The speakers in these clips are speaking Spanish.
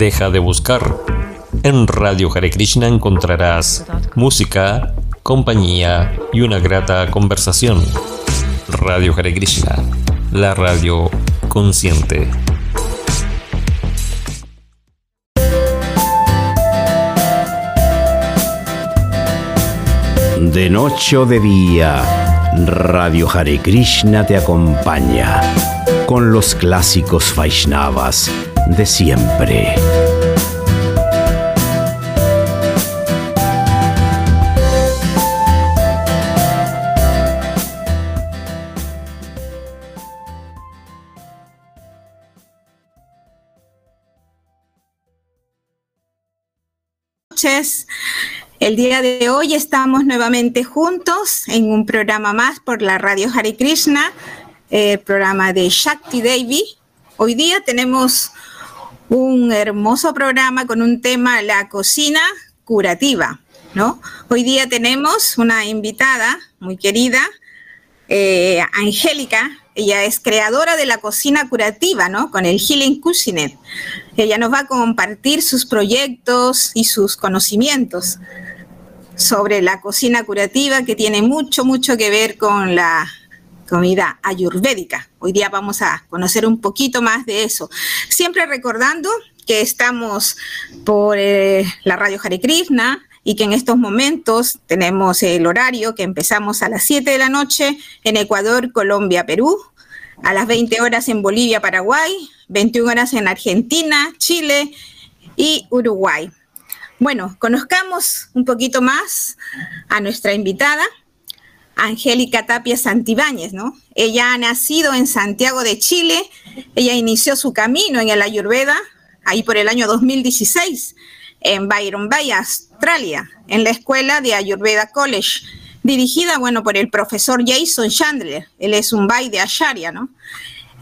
Deja de buscar. En Radio Hare Krishna encontrarás música, compañía y una grata conversación. Radio Hare Krishna, la radio consciente. De noche o de día, Radio Hare Krishna te acompaña con los clásicos Vaishnavas de siempre. El día de hoy estamos nuevamente juntos en un programa más por la radio Hare Krishna, el programa de Shakti Devi. Hoy día tenemos un hermoso programa con un tema, la cocina curativa, ¿no? Hoy día tenemos una invitada muy querida, eh, Angélica, ella es creadora de la cocina curativa, ¿no? Con el Healing Cuisinet. Ella nos va a compartir sus proyectos y sus conocimientos sobre la cocina curativa que tiene mucho, mucho que ver con la comida ayurvédica. Hoy día vamos a conocer un poquito más de eso. Siempre recordando que estamos por eh, la radio Hare Krishna y que en estos momentos tenemos el horario que empezamos a las 7 de la noche en Ecuador, Colombia, Perú, a las 20 horas en Bolivia, Paraguay, 21 horas en Argentina, Chile y Uruguay. Bueno, conozcamos un poquito más a nuestra invitada. Angélica Tapia Santibáñez, ¿no? Ella ha nacido en Santiago de Chile, ella inició su camino en el Ayurveda, ahí por el año 2016, en Byron Bay, Australia, en la escuela de Ayurveda College, dirigida, bueno, por el profesor Jason Chandler, él es un Bay de Asharia, ¿no?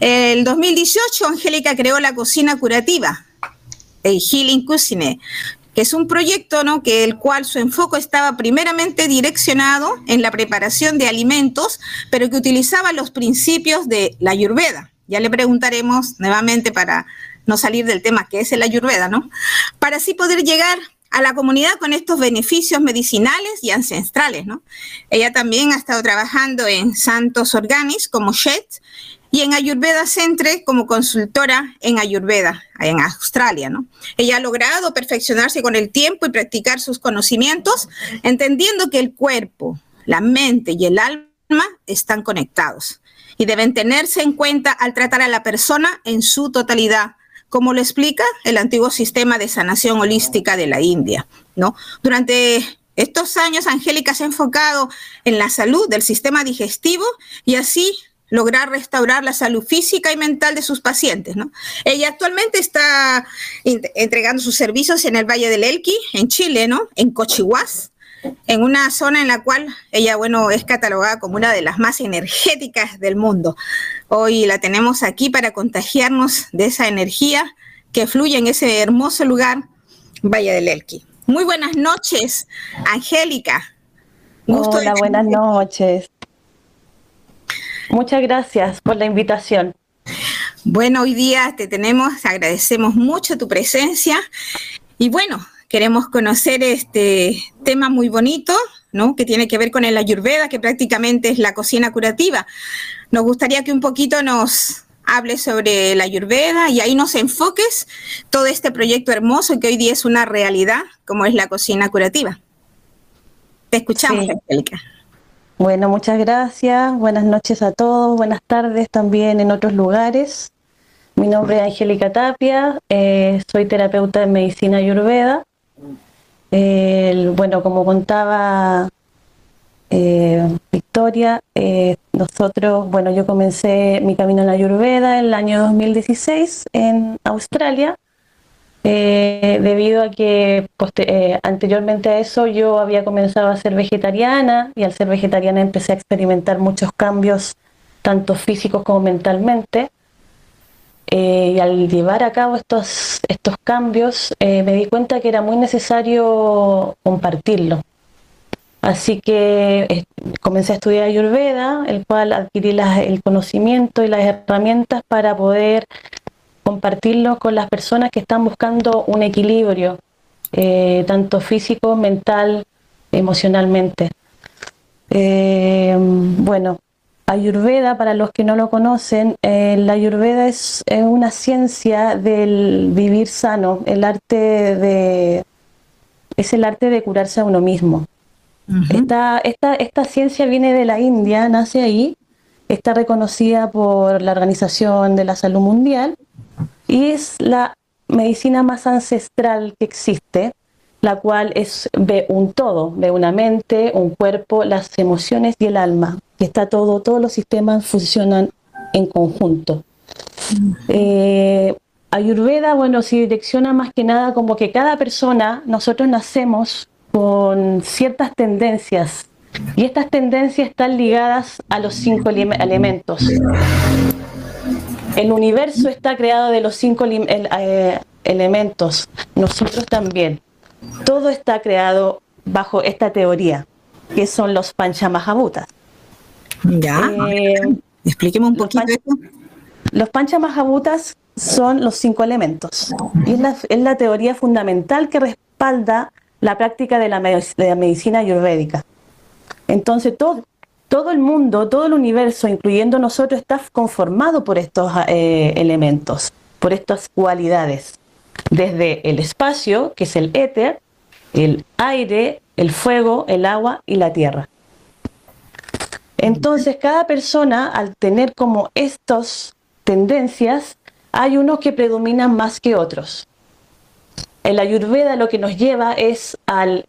El 2018, Angélica creó la cocina curativa, el Healing Cuisine, es un proyecto ¿no? que el cual su enfoque estaba primeramente direccionado en la preparación de alimentos, pero que utilizaba los principios de la ayurveda. Ya le preguntaremos nuevamente para no salir del tema que es el ayurveda, ¿no? Para así poder llegar a la comunidad con estos beneficios medicinales y ancestrales, ¿no? Ella también ha estado trabajando en santos organis como Shet y en Ayurveda Centre como consultora en Ayurveda, en Australia, ¿no? Ella ha logrado perfeccionarse con el tiempo y practicar sus conocimientos, entendiendo que el cuerpo, la mente y el alma están conectados y deben tenerse en cuenta al tratar a la persona en su totalidad, como lo explica el antiguo sistema de sanación holística de la India, ¿no? Durante estos años, Angélica se ha enfocado en la salud del sistema digestivo y así lograr restaurar la salud física y mental de sus pacientes. ¿no? Ella actualmente está entregando sus servicios en el Valle del Elqui, en Chile, ¿no? en Cochihuas, en una zona en la cual ella, bueno, es catalogada como una de las más energéticas del mundo. Hoy la tenemos aquí para contagiarnos de esa energía que fluye en ese hermoso lugar, Valle del Elqui. Muy buenas noches, Angélica. Hola, buenas noches. Muchas gracias por la invitación. Bueno, hoy día te tenemos, agradecemos mucho tu presencia y bueno, queremos conocer este tema muy bonito, ¿no? Que tiene que ver con el ayurveda, que prácticamente es la cocina curativa. Nos gustaría que un poquito nos hables sobre la ayurveda y ahí nos enfoques todo este proyecto hermoso que hoy día es una realidad, como es la cocina curativa. Te escuchamos, Angélica. Bueno, muchas gracias. Buenas noches a todos. Buenas tardes también en otros lugares. Mi nombre es Angélica Tapia. Eh, soy terapeuta de medicina ayurveda. bueno, como contaba eh, Victoria, eh, nosotros, bueno, yo comencé mi camino en la ayurveda en el año 2016 en Australia eh, debido a que eh, anteriormente a eso yo había comenzado a ser vegetariana y al ser vegetariana empecé a experimentar muchos cambios, tanto físicos como mentalmente. Eh, y al llevar a cabo estos, estos cambios me di cuenta que era muy necesario compartirlo. Así que comencé a estudiar Ayurveda, el cual adquirí el conocimiento y las herramientas para poder compartirlo con las personas que están buscando un equilibrio, eh, tanto físico, mental, emocionalmente. Eh, bueno, Ayurveda, para los que no lo conocen, eh, la Ayurveda es, una ciencia del vivir sano, el arte de es el arte de curarse a uno mismo. esta, esta, ciencia viene de la India, nace ahí, está reconocida por la Organización de la Salud Mundial y es la medicina más ancestral que existe, la cual es, ve un todo, ve una mente, un cuerpo, las emociones y el alma. Y está todo, todos los sistemas funcionan en conjunto. Eh, Ayurveda, bueno, se direcciona más que nada como que cada persona, nosotros nacemos con ciertas tendencias y estas tendencias están ligadas a los cinco elementos. El universo está creado de los cinco eh, elementos, nosotros también. Todo está creado bajo esta teoría, que son los Panchamahabutas. Ya. Eh, Expliquemos un poquito esto. Los Panchamahabutas son los cinco elementos. Y es la, es la teoría fundamental que respalda la práctica de la, medicina ayurvédica. Entonces, todo, todo el mundo, todo el universo, incluyendo nosotros, está conformado por estos eh, elementos, por estas cualidades. Desde el espacio, que es el éter, el aire, el fuego, el agua y la tierra. Entonces, cada persona, al tener como estas tendencias, hay unos que predominan más que otros. El ayurveda lo que nos lleva es al,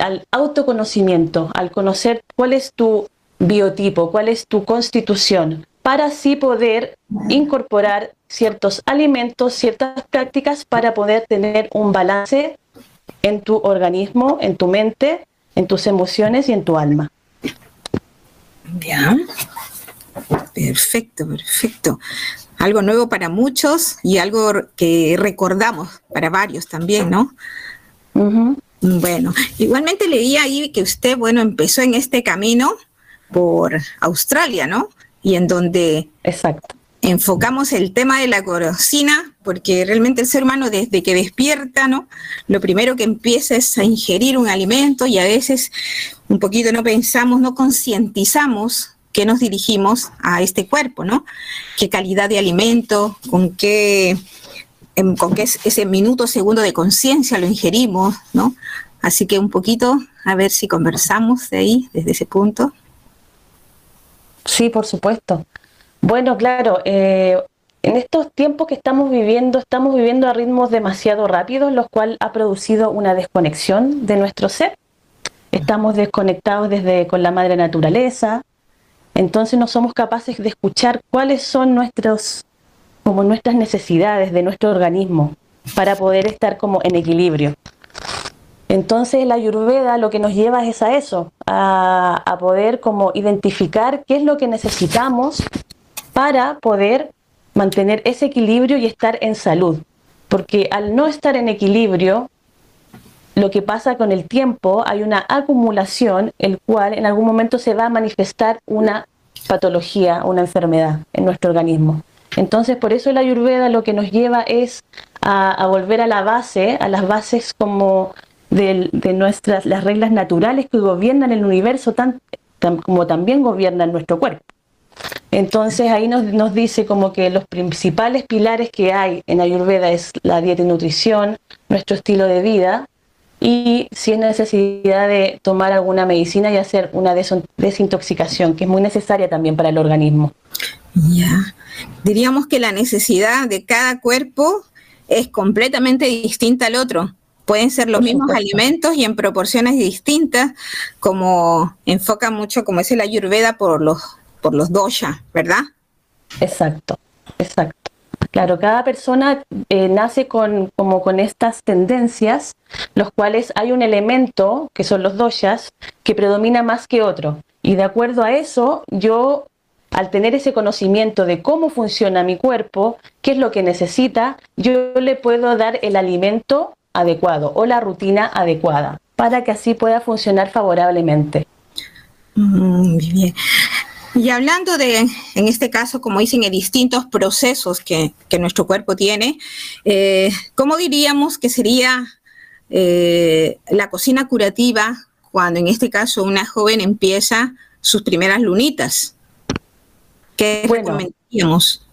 al autoconocimiento, al conocer cuál es tu biotipo, cuál es tu constitución, para así poder incorporar ciertos alimentos, ciertas prácticas para poder tener un balance en tu organismo, en tu mente, en tus emociones y en tu alma. Ya. Perfecto, perfecto algo nuevo para muchos y algo que recordamos para varios también, ¿no? Bueno, igualmente leí ahí que usted, bueno, empezó en este camino por Australia, ¿no? Y en donde Exacto. enfocamos el tema de la cocina, porque realmente el ser humano desde que despierta, ¿no? Lo primero que empieza es a ingerir un alimento y a veces un poquito no pensamos, no concientizamos qué nos dirigimos a este cuerpo, ¿no? ¿Qué calidad de alimento, con qué, con qué ese minuto, segundo de conciencia lo ingerimos, ¿no? Así que un poquito, a ver si conversamos de ahí, desde ese punto. Sí, por supuesto. Bueno, claro, eh, en estos tiempos que estamos viviendo, estamos viviendo a ritmos demasiado rápidos, lo cual ha producido una desconexión de nuestro ser. Estamos desconectados desde con la madre naturaleza, entonces no somos capaces de escuchar cuáles son nuestros, como nuestras necesidades de nuestro organismo para poder estar como en equilibrio. Entonces la ayurveda lo que nos lleva es a eso, a, a poder como identificar qué es lo que necesitamos para poder mantener ese equilibrio y estar en salud. Porque al no estar en equilibrio, lo que pasa con el tiempo, hay una acumulación, el cual en algún momento se va a manifestar una patología, una enfermedad en nuestro organismo. Entonces, por eso la ayurveda lo que nos lleva es a, volver a la base, a las bases como de, nuestras, las reglas naturales que gobiernan el universo, como también gobiernan nuestro cuerpo. Entonces ahí nos, nos, dice como que los principales pilares que hay en Ayurveda es la dieta y nutrición, nuestro estilo de vida, y si es necesidad de tomar alguna medicina y hacer una desintoxicación, que es muy necesaria también para el organismo. Ya, diríamos que la necesidad de cada cuerpo es completamente distinta al otro. Pueden ser los mismos alimentos y en proporciones distintas, como enfoca mucho, como es la ayurveda, por los, por los dosha, ¿verdad? Exacto, exacto. Claro, cada persona eh, nace con, como con estas tendencias, los cuales hay un elemento, que son los doshas, que predomina más que otro. Y de acuerdo a eso, yo, al tener ese conocimiento de cómo funciona mi cuerpo, qué es lo que necesita, yo le puedo dar el alimento adecuado o la rutina adecuada para que así pueda funcionar favorablemente. Mm, muy bien. Y hablando de, en este caso, como dicen, de distintos procesos que, nuestro cuerpo tiene, eh, ¿cómo diríamos que sería eh, la cocina curativa cuando en este caso una joven empieza sus primeras lunitas? ¿Qué recomendaríamos?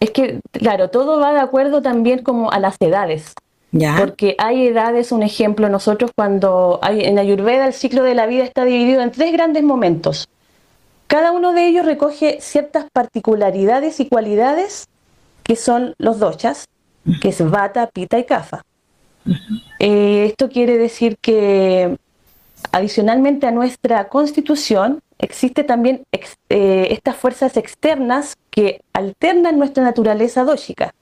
Es que, claro, todo va de acuerdo también como a las edades. ¿Ya? Porque hay edades, un ejemplo, nosotros cuando hay, en Ayurveda el ciclo de la vida está dividido en tres grandes momentos. Cada uno de ellos recoge ciertas particularidades y cualidades que son los dochas, que es Vata, Pita y Kapha. Eh, esto quiere decir que adicionalmente a nuestra constitución existe también eh, estas fuerzas externas que alternan nuestra naturaleza dóxica.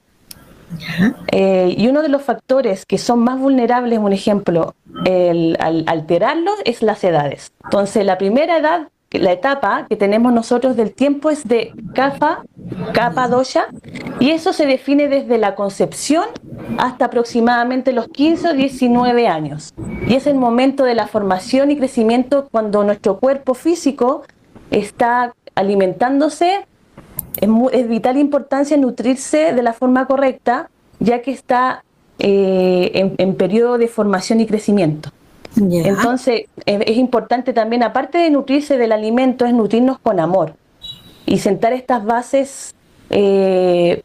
Eh, y uno de los factores que son más vulnerables, un ejemplo, al alterarlos, es las edades. Entonces, la primera edad la etapa que tenemos nosotros del tiempo es de capa, capa dosha, y eso se define desde la concepción hasta aproximadamente los 15 o 19 años. Y es el momento de la formación y crecimiento cuando nuestro cuerpo físico está alimentándose. Es, vital importancia nutrirse de la forma correcta, ya que está eh, en periodo de formación y crecimiento. Entonces, es, importante también, aparte de nutrirse del alimento, es nutrirnos con amor y sentar estas bases eh,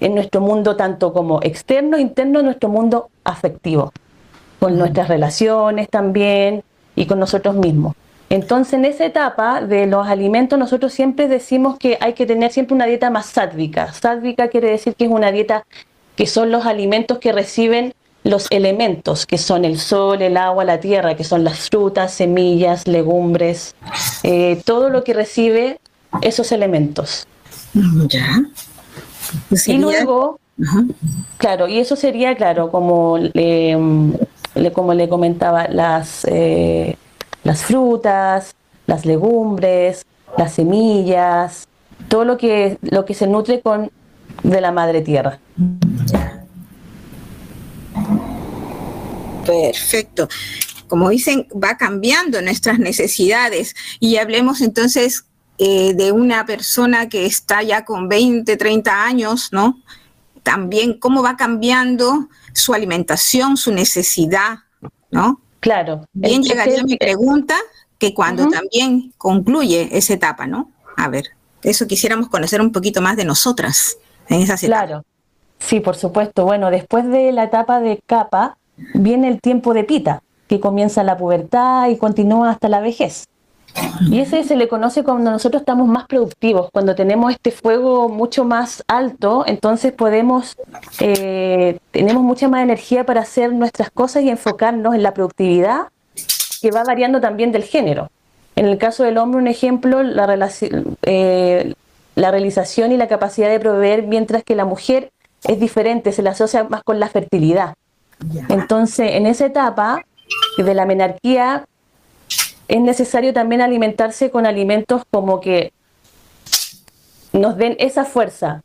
en nuestro mundo, tanto como externo, interno, nuestro mundo afectivo, con nuestras relaciones también y con nosotros mismos. Entonces, en esa etapa de los alimentos, nosotros siempre decimos que hay que tener siempre una dieta más sádvica. Sádvica quiere decir que es una dieta que son los alimentos que reciben los elementos que son el sol, el agua, la tierra, que son las frutas, semillas, legumbres, eh, todo lo que recibe esos elementos. Ya. Y luego, claro, y eso sería, claro, como le, como le comentaba, las, eh, las frutas, las legumbres, las semillas, todo lo que, lo que se nutre con de la madre tierra. Perfecto. Como dicen, va cambiando nuestras necesidades y hablemos entonces eh, de una persona que está ya con 20, 30 años, ¿no? También cómo va cambiando su alimentación, su necesidad, ¿no? Claro. Bien llegaría mi pregunta, que cuando también concluye esa etapa, ¿no? A ver, eso quisiéramos conocer un poquito más de nosotras en esa etapas. Claro. Sí, por supuesto. Bueno, después de la etapa de capa, viene el tiempo de pita, que comienza la pubertad y continúa hasta la vejez. Y ese se le conoce cuando nosotros estamos más productivos, cuando tenemos este fuego mucho más alto, entonces podemos, eh, tenemos mucha más energía para hacer nuestras cosas y enfocarnos en la productividad, que va variando también del género. En el caso del hombre, un ejemplo, la, eh, la realización y la capacidad de proveer, mientras que la mujer es diferente, se le asocia más con la fertilidad. Entonces, en esa etapa de la menarquía, es necesario también alimentarse con alimentos como que nos den esa fuerza,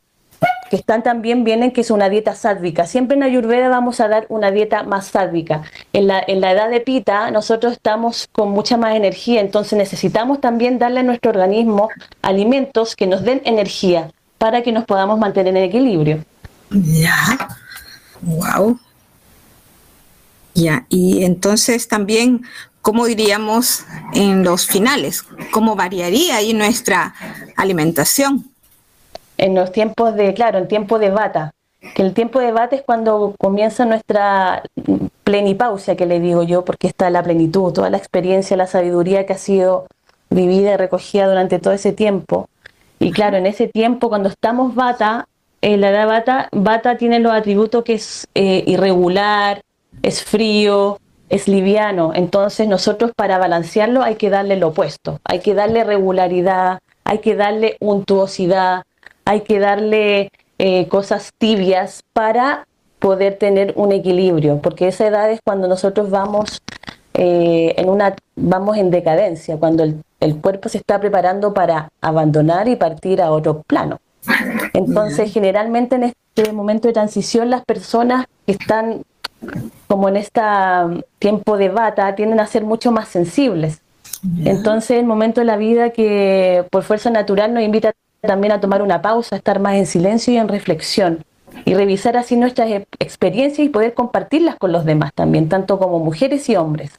que están también vienen que es una dieta sádvica. Siempre en Ayurveda vamos a dar una dieta más sádvica. En la, en la edad de Pita nosotros estamos con mucha más energía, entonces necesitamos también darle a nuestro organismo alimentos que nos den energía para que nos podamos mantener en equilibrio. Ya, wow. Ya, y entonces también, ¿cómo diríamos en los finales? ¿Cómo variaría ahí nuestra alimentación? En los tiempos de, claro, en tiempo de bata, que el tiempo de bata es cuando comienza nuestra plenipausia, que le digo yo, porque está la plenitud, toda la experiencia, la sabiduría que ha sido vivida y recogida durante todo ese tiempo. Y claro, en ese tiempo, cuando estamos bata, eh, la edad bata, bata tiene los atributos que es eh, irregular, es frío, es liviano. Entonces nosotros para balancearlo hay que darle lo opuesto, hay que darle regularidad, hay que darle untuosidad, hay que darle eh, cosas tibias para poder tener un equilibrio, porque esa edad es cuando nosotros vamos eh, en una vamos en decadencia, cuando el, el cuerpo se está preparando para abandonar y partir a otro plano. Entonces, generalmente en este momento de transición, las personas que están como en este tiempo de bata, tienden a ser mucho más sensibles. Entonces, el momento de la vida que por fuerza natural nos invita también a tomar una pausa, a estar más en silencio y en reflexión y revisar así nuestras experiencias y poder compartirlas con los demás también, tanto como mujeres y hombres,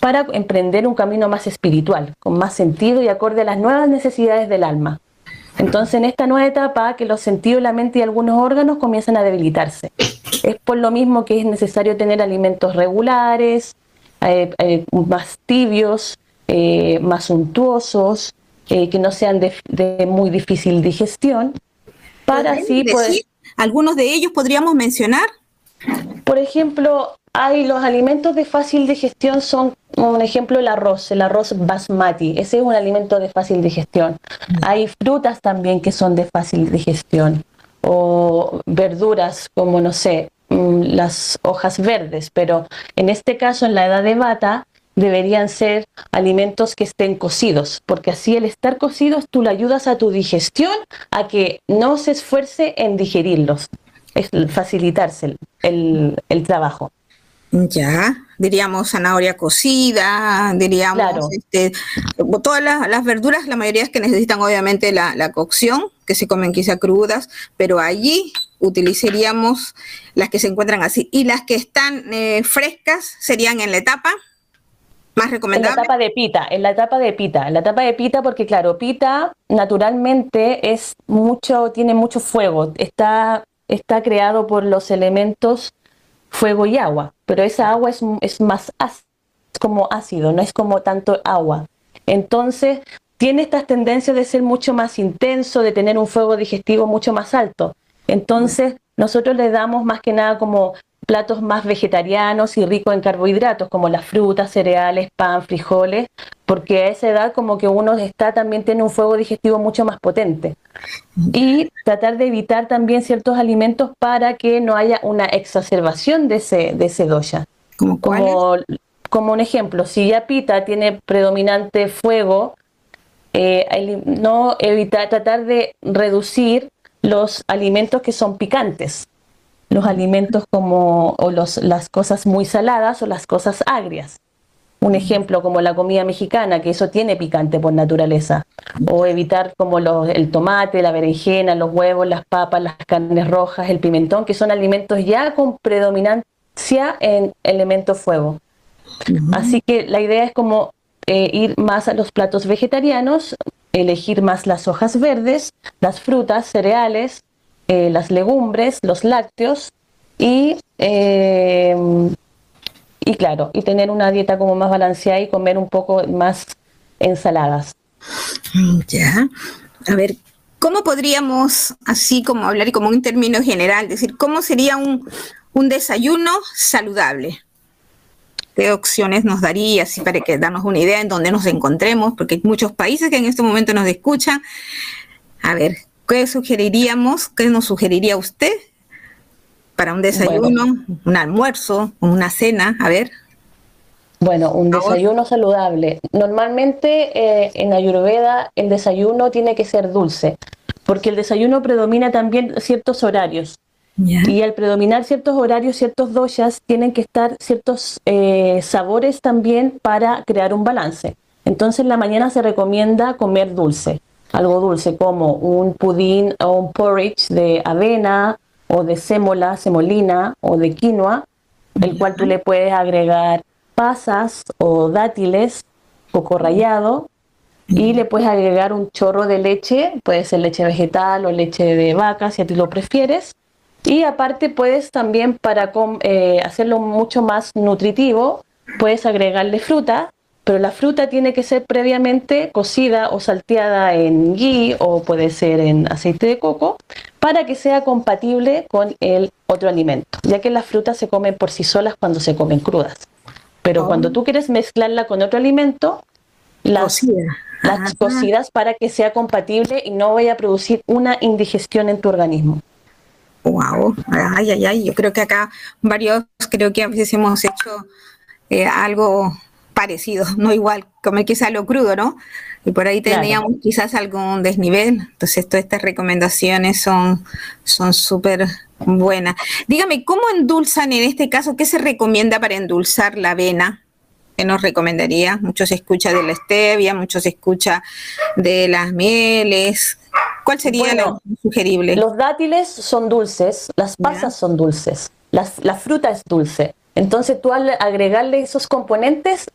para emprender un camino más espiritual, con más sentido y acorde a las nuevas necesidades del alma. Entonces, en esta nueva etapa, que los sentidos, la mente y algunos órganos comienzan a debilitarse. Es por lo mismo que es necesario tener alimentos regulares, eh, eh, más tibios, eh, más suntuosos, que no sean de, muy difícil digestión, para así poder... ¿Algunos de ellos podríamos mencionar? Por ejemplo, hay los alimentos de fácil digestión son, un ejemplo, el arroz, el arroz basmati, ese es un alimento de fácil digestión. Hay frutas también que son de fácil digestión, o verduras como, no sé, mm, las hojas verdes, pero en este caso, en la edad de bata, deberían ser alimentos que estén cocidos, porque así el estar cocidos tú le ayudas a tu digestión a que no se esfuerce en digerirlos, es facilitarse el, trabajo. Ya, diríamos zanahoria cocida, diríamos este, todas las, verduras, la mayoría es que necesitan obviamente la, cocción, que se comen quizá crudas, pero allí utilizaríamos las que se encuentran así. Y las que están eh, frescas serían en la etapa más recomendable. En la etapa de pita, en la etapa de pita, en la etapa de pita porque claro, pita naturalmente es mucho, tiene mucho fuego, está, está creado por los elementos fuego y agua, pero esa agua es, es más como ácido, no es como tanto agua. Entonces, tiene estas tendencias de ser mucho más intenso, de tener un fuego digestivo mucho más alto. Entonces, nosotros le damos más que nada como platos más vegetarianos y ricos en carbohidratos, como las frutas, cereales, pan, frijoles, porque a esa edad como que uno está también tiene un fuego digestivo mucho más potente. Y tratar de evitar también ciertos alimentos para que no haya una exacerbación de ese, de ese doya. ¿Como, como, como un ejemplo, si ya pita tiene predominante fuego, eh, no evitar, tratar de reducir los alimentos que son picantes los alimentos como o los, las cosas muy saladas o las cosas agrias. Un ejemplo como la comida mexicana, que eso tiene picante por naturaleza. O evitar como los, el tomate, la berenjena, los huevos, las papas, las carnes rojas, el pimentón, que son alimentos ya con predominancia en elementos fuego. Así que la idea es como eh, ir más a los platos vegetarianos, elegir más las hojas verdes, las frutas, cereales, eh, las legumbres, los lácteos y, eh, y claro, y tener una dieta como más balanceada y comer un poco más ensaladas. Ya, a ver, ¿cómo podríamos, así como hablar y como un término general, decir, cómo sería un, un desayuno saludable? ¿Qué opciones nos daría, así para que darnos una idea en dónde nos encontremos? Porque hay muchos países que en este momento nos escuchan. A ver, ¿Qué sugeriríamos? ¿Qué nos sugeriría usted para un desayuno, un almuerzo, una cena? A ver. Bueno, un desayuno saludable. Normalmente eh, en Ayurveda el desayuno tiene que ser dulce, porque el desayuno predomina también ciertos horarios. Y al predominar ciertos horarios, ciertos doshas, tienen que estar ciertos eh, sabores también para crear un balance. Entonces en la mañana se recomienda comer dulce algo dulce como un pudín o un porridge de avena o de sémola, semolina o de quinoa, el cual tú le puedes agregar pasas o dátiles, coco rallado, y le puedes agregar un chorro de leche, puede ser leche vegetal o leche de vaca si a ti lo prefieres. Y aparte puedes también para eh, hacerlo mucho más nutritivo, puedes agregarle fruta pero la fruta tiene que ser previamente cocida o salteada en ghee o puede ser en aceite de coco para que sea compatible con el otro alimento, ya que las frutas se comen por sí solas cuando se comen crudas. Pero cuando oh. tú quieres mezclarla con otro alimento, las, las cocidas para que sea compatible y no vaya a producir una indigestión en tu organismo. Wow, ay, ay, ay, yo creo que acá varios, creo que a veces hemos hecho eh, algo parecido, no igual, comer quizás lo crudo, ¿no? Y por ahí teníamos quizás algún desnivel. Entonces, todas estas recomendaciones son súper buenas. Dígame, ¿cómo endulzan en este caso? ¿Qué se recomienda para endulzar la avena? ¿Qué nos recomendaría? Mucho se escucha de la stevia, mucho se escucha de las mieles. ¿Cuál sería lo sugerible? Los dátiles son dulces, las pasas son dulces, la fruta es dulce. Entonces tú al agregarle esos componentes,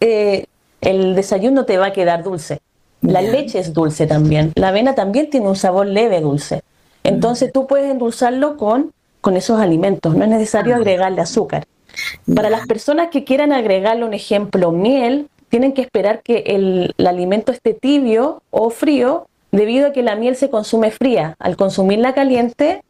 eh, el desayuno te va a quedar dulce. La leche es dulce también. La avena también tiene un sabor leve dulce. Entonces tú puedes endulzarlo con, con esos alimentos. No es necesario ah. agregarle azúcar. Para las personas que quieran agregarle un ejemplo miel, tienen que esperar que el, alimento esté tibio o frío, debido a que la miel se consume fría. Al consumirla caliente,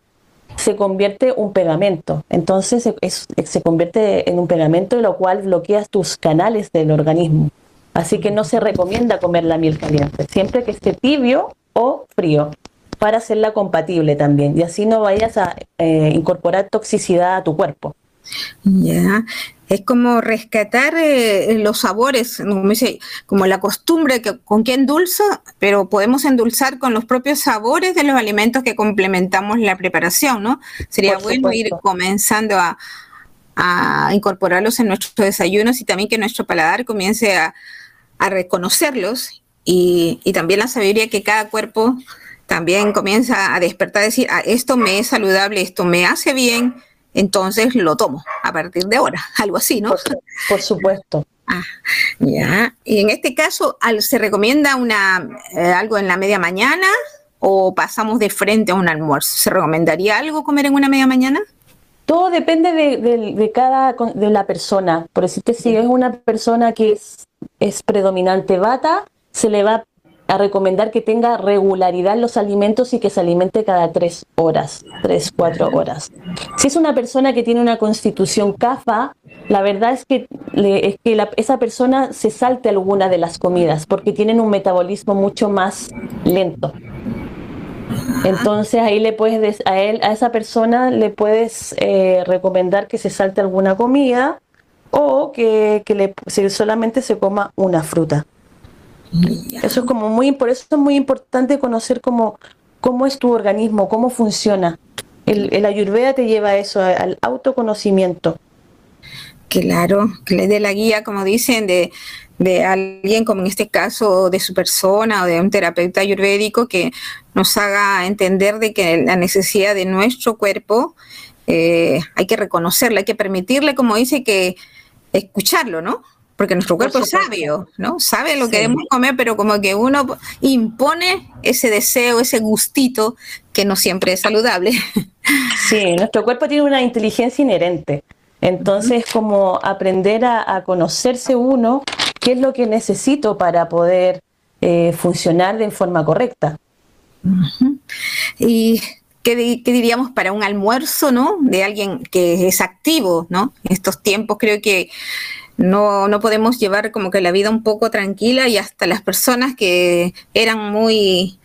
se convierte un pegamento. Entonces se, se convierte en un pegamento, lo cual bloquea tus canales del organismo. Así que no se recomienda comer la miel caliente, siempre que esté tibio o frío, para hacerla compatible también. Y así no vayas a eh, incorporar toxicidad a tu cuerpo. Ya, es como rescatar eh, los sabores, como la costumbre que con que endulzo, pero podemos endulzar con los propios sabores de los alimentos que complementamos la preparación, ¿no? Sería bueno ir comenzando a, a incorporarlos en nuestros desayunos y también que nuestro paladar comience a, a reconocerlos y, también la sabiduría que cada cuerpo también comienza a despertar, a decir, ah, esto me es saludable, esto me hace bien, entonces lo tomo a partir de ahora, algo así, ¿no? Por, supuesto. Ah, ya. Y en este caso, ¿se recomienda una eh, algo en la media mañana o pasamos de frente a un almuerzo? ¿Se recomendaría algo comer en una media mañana? Todo depende de, de cada de la persona. Por decirte, si es una persona que es es predominante bata, se le va a recomendar que tenga regularidad los alimentos y que se alimente cada tres horas, tres, cuatro horas. Si es una persona que tiene una constitución CAFA, la verdad es que, es que esa persona se salte alguna de las comidas porque tienen un metabolismo mucho más lento. Entonces ahí le puedes a él, a esa persona le puedes eh, recomendar que se salte alguna comida o que, le, solamente se coma una fruta. Eso es como muy, por eso es muy importante conocer cómo, cómo es tu organismo, cómo funciona. El, el ayurveda te lleva a eso, al autoconocimiento. Claro, que le dé la guía, como dicen, de, de alguien como en este caso de su persona o de un terapeuta ayurvédico que nos haga entender de que la necesidad de nuestro cuerpo eh, hay que reconocerla, hay que permitirle, como dice, que escucharlo, ¿no? Porque nuestro cuerpo es sabio, ¿no? Sabe lo que debemos comer, pero como que uno impone ese deseo, ese gustito que no siempre es saludable. Sí, nuestro cuerpo tiene una inteligencia inherente. Entonces, como aprender a, conocerse uno, qué es lo que necesito para poder eh, funcionar de forma correcta. Y ¿qué, diríamos para un almuerzo, ¿no? De alguien que es activo, ¿no? En estos tiempos creo que no, no podemos llevar como que la vida un poco tranquila y hasta las personas que eran muy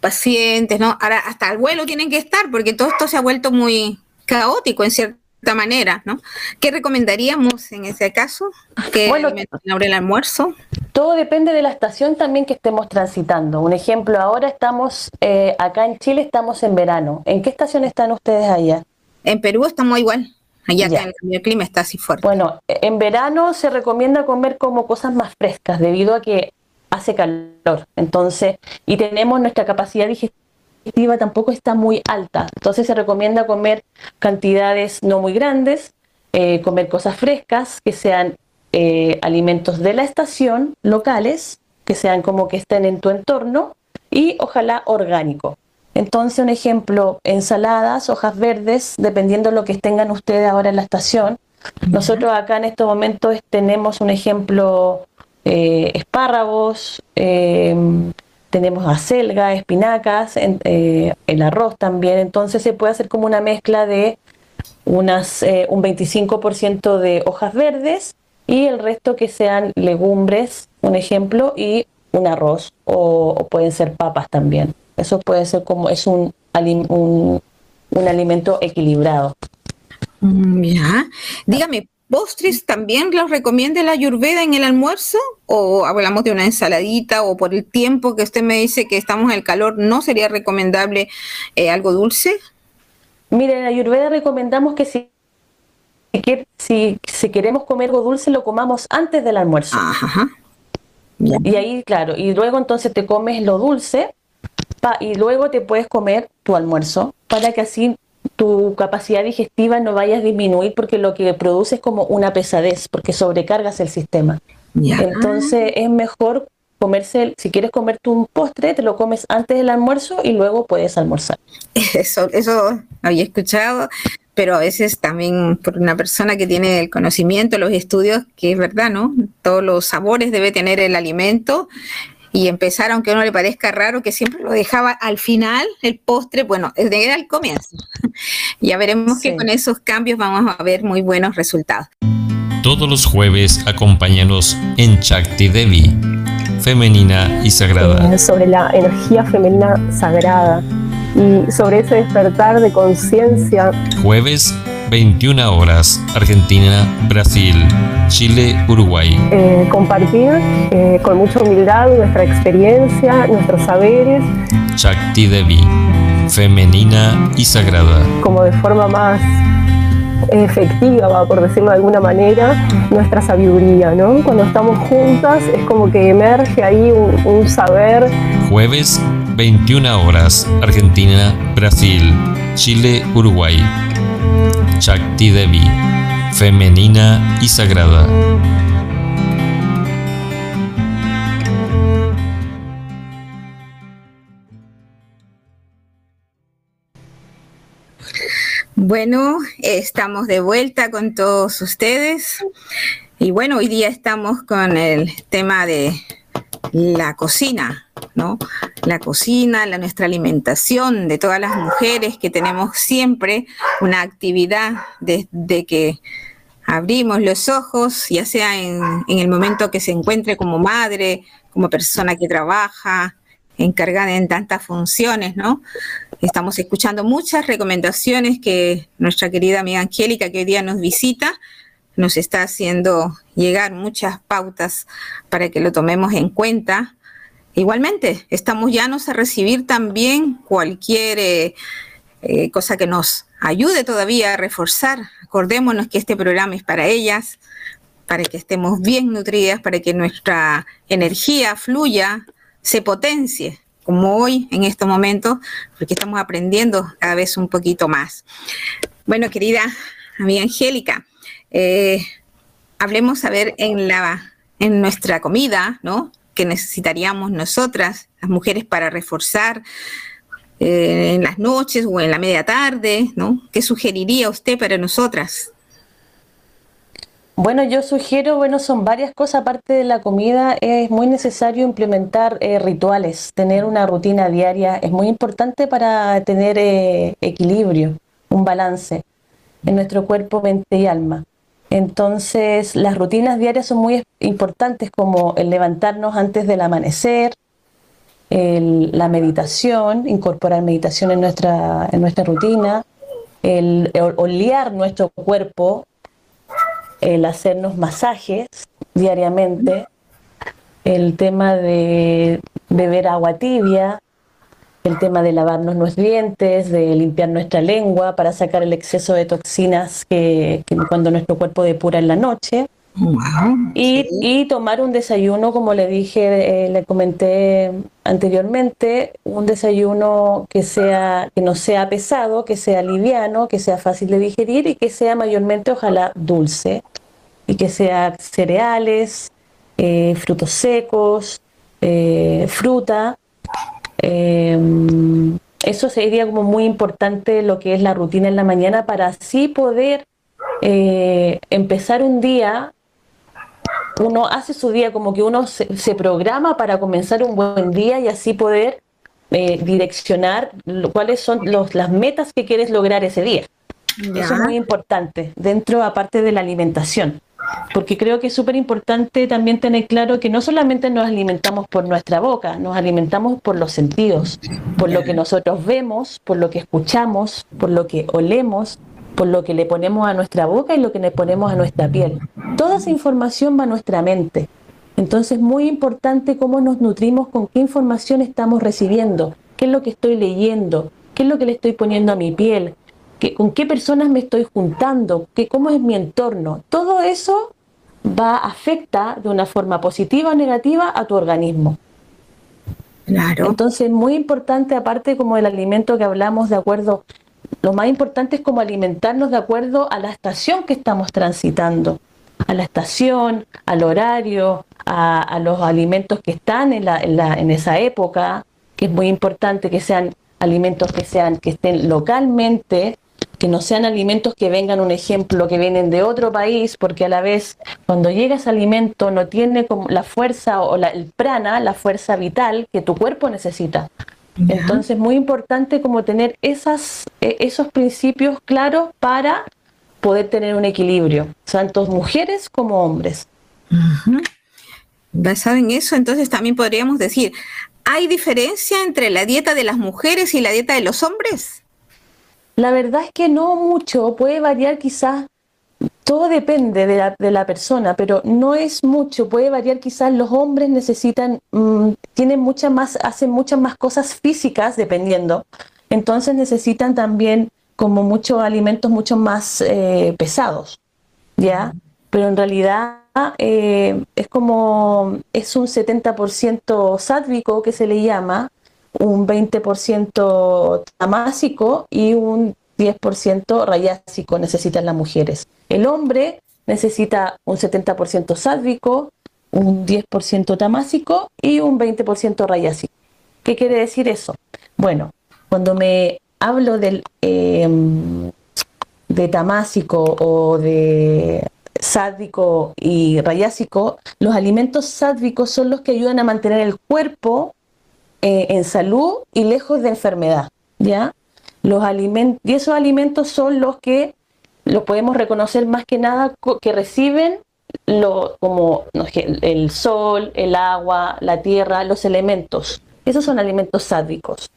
pacientes, ¿no? Ahora hasta el vuelo tienen que estar porque todo esto se ha vuelto muy caótico en cierta manera, ¿no? ¿Qué recomendaríamos en ese caso? ¿Qué bueno, el almuerzo? Todo depende de la estación también que estemos transitando. Un ejemplo, ahora estamos eh, acá en Chile, estamos en verano. ¿En qué estación están ustedes allá? En Perú estamos igual. Allá el clima está así fuerte. Bueno, en verano se recomienda comer como cosas más frescas debido a que hace calor. Entonces, y tenemos nuestra capacidad digestiva tampoco está muy alta. Entonces se recomienda comer cantidades no muy grandes, eh, comer cosas frescas, que sean eh, alimentos de la estación, locales, que sean como que estén en tu entorno y ojalá orgánico. Entonces, un ejemplo, ensaladas, hojas verdes, dependiendo de lo que tengan ustedes ahora en la estación. Nosotros acá en estos momentos tenemos un ejemplo, eh, espárragos, tenemos acelga, espinacas, eh, el arroz también, entonces se puede hacer como una mezcla de unas, eh, un 25% de hojas verdes y el resto que sean legumbres, un ejemplo, y un arroz o, pueden ser papas también. Eso puede ser como, es un, un, un alimento equilibrado. Mm, ya, dígame, ¿Postres también los recomienda la ayurveda en el almuerzo? ¿O hablamos de una ensaladita? ¿O por el tiempo que usted me dice que estamos en el calor, no sería recomendable eh, algo dulce? Mire, en la ayurveda recomendamos que si si, si, queremos comer algo dulce, lo comamos antes del almuerzo. Y ahí, claro, y luego entonces te comes lo dulce y luego te puedes comer tu almuerzo para que así tu capacidad digestiva no vaya a disminuir porque lo que produce es como una pesadez, porque sobrecargas el sistema. Entonces es mejor comerse, si quieres comerte un postre, te lo comes antes del almuerzo y luego puedes almorzar. Eso, eso había escuchado, pero a veces también por una persona que tiene el conocimiento, los estudios, que es verdad, ¿no? Todos los sabores debe tener el alimento y empezar, aunque a uno le parezca raro, que siempre lo dejaba al final, el postre, bueno, era al comienzo. ya veremos que con esos cambios vamos a ver muy buenos resultados. Todos los jueves acompáñanos en Chakti Devi, femenina y sagrada. Sobre la energía femenina sagrada y sobre ese despertar de conciencia. Jueves 21 horas, Argentina, Brasil, Chile, Uruguay. Eh, compartir eh, con mucha humildad nuestra experiencia, nuestros saberes. Chakti Devi, femenina y sagrada. Como de forma más efectiva, por decirlo de alguna manera, nuestra sabiduría, ¿no? Cuando estamos juntas es como que emerge ahí un, un saber. Jueves, 21 horas, Argentina, Brasil, Chile, Uruguay. Shakti Devi, femenina y sagrada. Bueno, estamos de vuelta con todos ustedes. Y bueno, hoy día estamos con el tema de la cocina, ¿no? La cocina, la, nuestra alimentación de todas las mujeres que tenemos siempre una actividad desde que abrimos los ojos, ya sea en, en, el momento que se encuentre como madre, como persona que trabaja, encargada en tantas funciones, ¿no? Estamos escuchando muchas recomendaciones que nuestra querida amiga Angélica, que hoy día nos visita, nos está haciendo llegar muchas pautas para que lo tomemos en cuenta. Igualmente, estamos llanos a recibir también cualquier eh, eh, cosa que nos ayude todavía a reforzar. Acordémonos que este programa es para ellas, para que estemos bien nutridas, para que nuestra energía fluya, se potencie, como hoy en estos momentos, porque estamos aprendiendo cada vez un poquito más. Bueno, querida amiga Angélica, eh, hablemos a ver en, la, en nuestra comida, ¿no? Que necesitaríamos nosotras, las mujeres, para reforzar eh, en las noches o en la media tarde, ¿no? ¿Qué sugeriría usted para nosotras? Bueno, yo sugiero, bueno, son varias cosas, aparte de la comida, es muy necesario implementar eh, rituales, tener una rutina diaria, es muy importante para tener equilibrio, un balance en nuestro cuerpo, mente y alma. Entonces, las rutinas diarias son muy importantes como el levantarnos antes del amanecer, la meditación, incorporar meditación en nuestra, en nuestra rutina, el, olear nuestro cuerpo, el hacernos masajes diariamente, el tema de beber agua tibia, el tema de lavarnos los dientes, de limpiar nuestra lengua para sacar el exceso de toxinas que, cuando nuestro cuerpo depura en la noche. Y, tomar un desayuno, como le dije, eh, le comenté anteriormente, un desayuno que sea, que no sea pesado, que sea liviano, que sea fácil de digerir y que sea mayormente, ojalá, dulce. Y que sea cereales, eh, frutos secos, eh, fruta, Em, eso sería como muy importante lo que es la rutina en la mañana para así poder eh, empezar un día. Uno hace su día como que uno se, programa para comenzar un buen día y así poder eh, direccionar cuáles son las metas que quieres lograr ese día. Eso es muy importante, dentro aparte de la alimentación porque creo que es súper importante también tener claro que no solamente nos alimentamos por nuestra boca, nos alimentamos por los sentidos, por lo que nosotros vemos, por lo que escuchamos, por lo que olemos, por lo que le ponemos a nuestra boca y lo que le ponemos a nuestra piel. Toda esa información va a nuestra mente. Entonces, muy importante cómo nos nutrimos, con qué información estamos recibiendo, qué es lo que estoy leyendo, qué es lo que le estoy poniendo a mi piel, con qué personas me estoy juntando, qué, cómo es mi entorno. Todo eso va afecta de una forma positiva o negativa a tu organismo. Claro. Entonces, muy importante, aparte como el alimento que hablamos de acuerdo, lo más importante es como alimentarnos de acuerdo a la estación que estamos transitando, a la estación, al horario, a, los alimentos que están en, la, en esa época, que es muy importante que sean alimentos que sean que estén localmente que no sean alimentos que vengan, un ejemplo, que vienen de otro país, porque a la vez cuando llega ese alimento no tiene como la fuerza o la, el prana, la fuerza vital que tu cuerpo necesita. Entonces es muy importante como tener esas, e, esos principios claros para poder tener un equilibrio, tanto mujeres como hombres. Basado en eso, entonces también podríamos decir, ¿hay diferencia entre la dieta de las mujeres y la dieta de los hombres? La verdad es que no mucho, puede variar quizás, todo depende de la, de la persona, pero no es mucho, puede variar quizás los hombres necesitan, mm, tienen más, hacen muchas más cosas físicas dependiendo, entonces necesitan también como muchos alimentos mucho más eh, pesados, ¿ya? Pero en realidad eh, es como, es un 70% sádvico que se le llama, un 20% tamásico y un 10% rayásico necesitan las mujeres. El hombre necesita un 70% sádvico, un 10% tamásico y un 20% rayásico. ¿Qué quiere decir eso? Bueno, cuando me hablo del, em, de tamásico o de sádico y rayásico, los alimentos sádvicos son los que ayudan a mantener el cuerpo eh, en salud y lejos de enfermedad, ¿ya? Los alimentos, y esos alimentos son los que los podemos reconocer más que nada que reciben lo, como el sol, el agua, la tierra, los elementos. Esos son alimentos sádicos.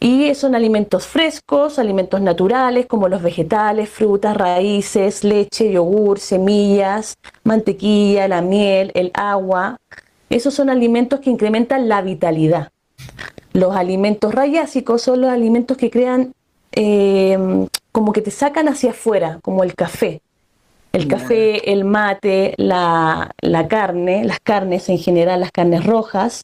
Y son alimentos frescos, alimentos naturales como los vegetales, frutas, raíces, leche, yogur, semillas, mantequilla, la miel, el agua, esos son alimentos que incrementan la vitalidad. Los alimentos rayásicos son los alimentos que crean em, como que te sacan hacia afuera, como el café. El café, el mate, la, carne, las carnes en general, las carnes rojas,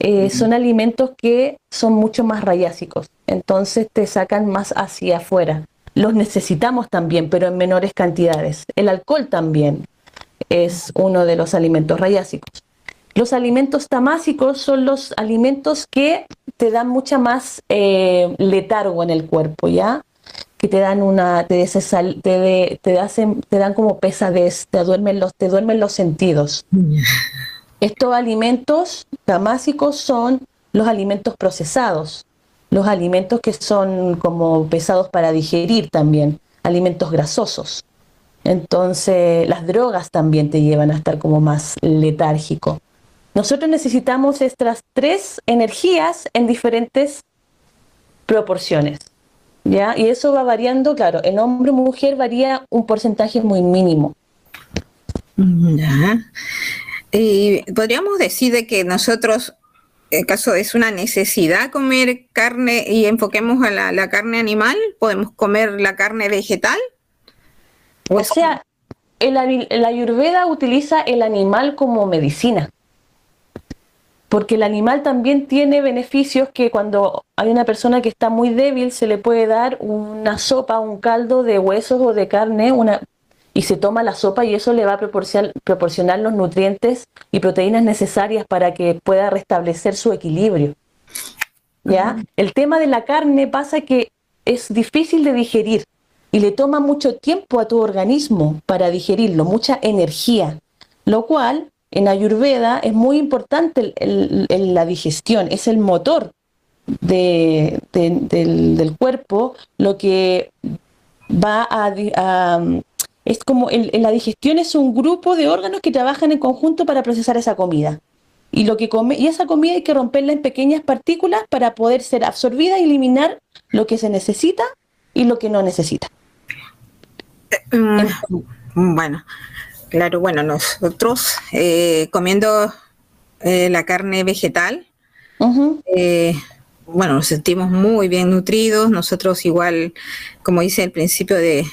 eh, son alimentos que son mucho más rayásicos. Entonces te sacan más hacia afuera. Los necesitamos también, pero en menores cantidades. El alcohol también es uno de los alimentos rayásicos. Los alimentos tamásicos son los alimentos que te dan mucha más eh, letargo en el cuerpo, ¿ya? Que te dan una, te, te, te, hacen, te dan como pesadez, te duermen los, te duermen los sentidos. Estos alimentos tamásicos son los alimentos procesados, los alimentos que son como pesados para digerir también, alimentos grasosos. Entonces, las drogas también te llevan a estar como más letárgico. Nosotros necesitamos estas tres energías en diferentes proporciones. ¿ya? Y eso va variando, claro, en hombre o mujer varía un porcentaje muy mínimo. Ya. Y podríamos decir de que nosotros, en caso es una necesidad comer carne y enfoquemos a la, carne animal, podemos comer la carne vegetal. O, sea, el, ayurveda utiliza el animal como medicina porque el animal también tiene beneficios que cuando hay una persona que está muy débil se le puede dar una sopa, un caldo de huesos o de carne, una, y se toma la sopa y eso le va a proporcionar, proporcionar los nutrientes y proteínas necesarias para que pueda restablecer su equilibrio. ¿Ya? El tema de la carne pasa que es difícil de digerir y le toma mucho tiempo a tu organismo para digerirlo, mucha energía, lo cual en Ayurveda es muy importante la digestión, es el motor del, cuerpo, lo que va a... es como la digestión es un grupo de órganos que trabajan en conjunto para procesar esa comida. Y, lo que come, y esa comida hay que romperla en pequeñas partículas para poder ser absorbida y eliminar lo que se necesita y lo que no necesita. Eh, mm, bueno, Claro, bueno, nosotros eh, comiendo eh, la carne vegetal, eh, bueno, nos sentimos muy bien nutridos. Nosotros igual, como dice el principio de,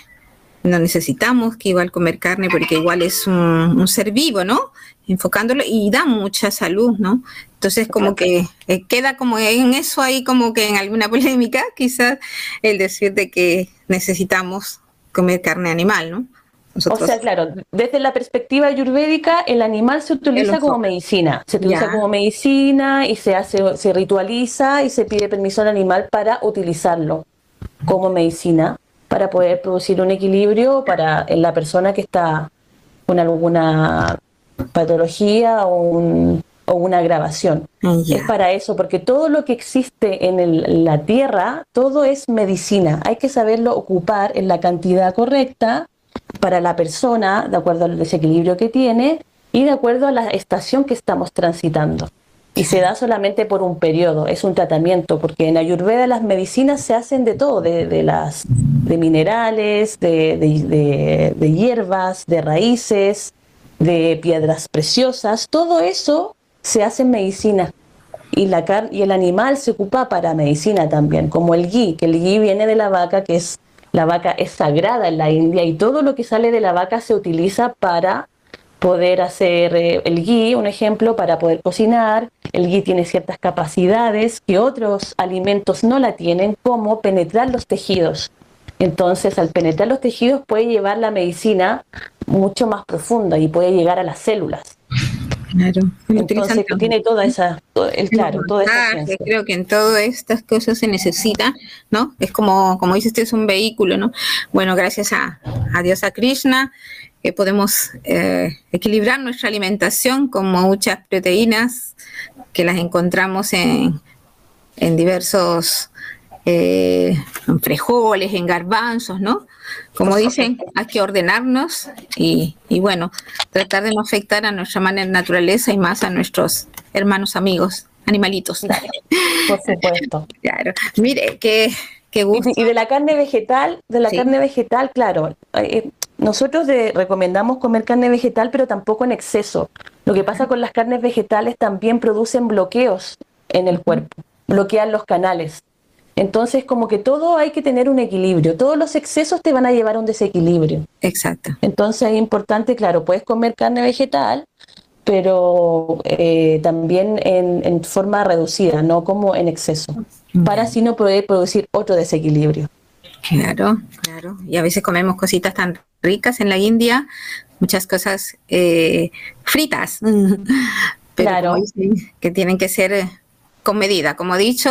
no necesitamos que igual comer carne porque igual es un, ser vivo, ¿no? Enfocándolo y da mucha salud, ¿no? Entonces como que eh, queda como en eso ahí como que en alguna polémica quizás el decir de que necesitamos comer carne animal, ¿no? O sea, claro, desde la perspectiva ayurvédica, el animal se utiliza como medicina. Se utiliza como medicina y se hace, se ritualiza y se pide permiso al animal para utilizarlo como medicina para poder producir un equilibrio para en la persona que está con alguna patología o, una agravación. Es para eso, porque todo lo que existe en la tierra, todo es medicina. Hay que saberlo ocupar en la cantidad correcta para la persona, de acuerdo al desequilibrio que tiene y de acuerdo a la estación que estamos transitando. Y se da solamente por un periodo, es un tratamiento, porque en Ayurveda las medicinas se hacen de todo, de, las, de minerales, de, de hierbas, de raíces, de piedras preciosas, todo eso se hace en medicina. Y, la y el animal se ocupa para medicina también, como el ghee, que el ghee viene de la vaca, que es la vaca es sagrada en la India y todo lo que sale de la vaca se utiliza para poder hacer eh, el ghee, un ejemplo, para poder cocinar. El ghee tiene ciertas capacidades que otros alimentos no la tienen, como penetrar los tejidos. Entonces, al penetrar los tejidos puede llevar la medicina mucho más profunda y puede llegar a las células. Claro. Entonces tiene toda esa, el, claro, toda esa Creo que en todas estas cosas se necesita, ¿no? Es como, como dice usted, es un vehículo, ¿no? Bueno, gracias a, a Dios, a Krishna, que podemos eh, equilibrar nuestra alimentación con muchas proteínas que las encontramos en, en diversos eh, en frijoles, en garbanzos, ¿no? Como dicen, hay que ordenarnos y, bueno, tratar de no afectar a nuestra manera naturaleza y más a nuestros hermanos amigos, animalitos. Por supuesto. claro. Mire, qué, qué gusto. Y de la carne vegetal, de la carne vegetal, claro. Eh, nosotros recomendamos comer carne vegetal, pero tampoco en exceso. Lo que pasa con las carnes vegetales también producen bloqueos en el cuerpo, bloquean los canales. Entonces, como que todo hay que tener un equilibrio. Todos los excesos te van a llevar a un desequilibrio. Exacto. Entonces es importante, claro, puedes comer carne vegetal, pero eh, también en, forma reducida, no como en exceso, para así no poder producir otro desequilibrio. Claro, claro. Y a veces comemos cositas tan ricas en la India, muchas cosas eh, fritas, claro. que tienen que ser con medida, como he dicho,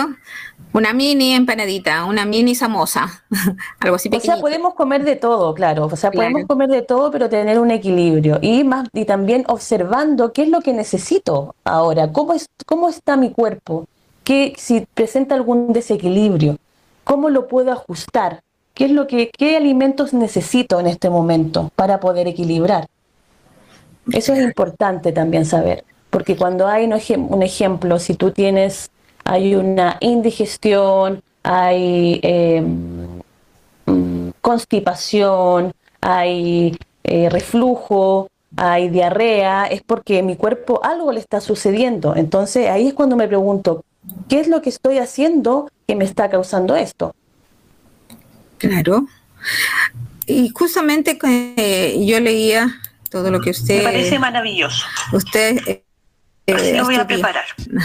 una mini empanadita, una mini samosa, algo así pequeñito. O sea, podemos comer de todo, claro. O sea, podemos comer de todo, pero tener un equilibrio. Y más y también observando qué es lo que necesito ahora, cómo, es, cómo está mi cuerpo, ¿Qué, si presenta algún desequilibrio, cómo lo puedo ajustar, qué es lo que, qué alimentos necesito en este momento para poder equilibrar. Eso es importante también saber. Porque cuando hay un ejemplo, si tú tienes, hay una indigestión, hay em, constipación, hay eh, reflujo, hay diarrea, es porque mi cuerpo algo le está sucediendo. Entonces ahí es cuando me pregunto, ¿qué es lo que estoy haciendo que me está causando esto? Claro. Y justamente eh, yo leía todo lo que usted... Me parece maravilloso. Usted Así lo voy a preparar.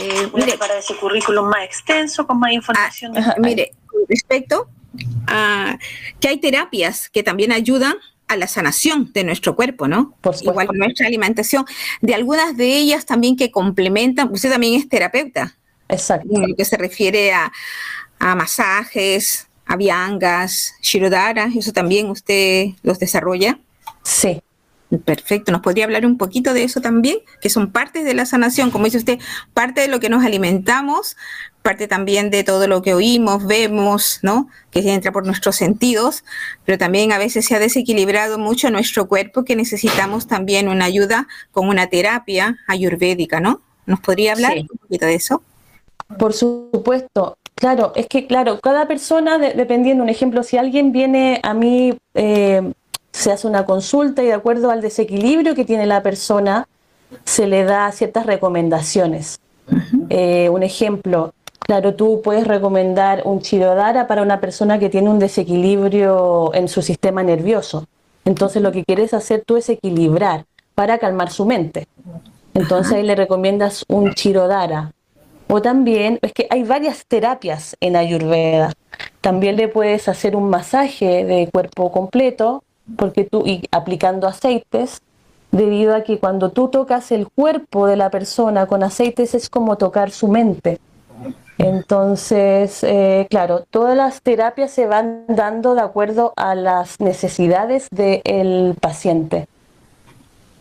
Eh, voy a preparar ese currículum más extenso, con más información. Ah, mire, respecto a que hay terapias que también ayudan a la sanación de nuestro cuerpo, ¿no? Por Igual nuestra alimentación. De algunas de ellas también que complementan, usted también es terapeuta. Exacto. En lo que se refiere a, a masajes, a viangas, shirodara, eso también usted los desarrolla. Sí, Perfecto, ¿nos podría hablar un poquito de eso también? Que son partes de la sanación, como dice usted, parte de lo que nos alimentamos, parte también de todo lo que oímos, vemos, ¿no? Que entra por nuestros sentidos, pero también a veces se ha desequilibrado mucho nuestro cuerpo que necesitamos también una ayuda con una terapia ayurvédica, ¿no? ¿Nos podría hablar un poquito de eso? Por supuesto, claro, es que claro, cada persona, dependiendo, un ejemplo, si alguien viene a mí eh, se hace una consulta y de acuerdo al desequilibrio que tiene la persona, se le da ciertas recomendaciones. Eh, un ejemplo, Claro, tú puedes recomendar un chirodara para una persona que tiene un desequilibrio en su sistema nervioso. Entonces lo que quieres hacer tú es equilibrar para calmar su mente. Entonces ahí le recomiendas un chirodara. O también, es que hay varias terapias en Ayurveda. También le puedes hacer un masaje de cuerpo completo, porque tú, y aplicando aceites, debido a que cuando tú tocas el cuerpo de la persona con aceites es como tocar su mente. Entonces, eh, claro, todas las terapias se van dando de acuerdo a las necesidades del paciente.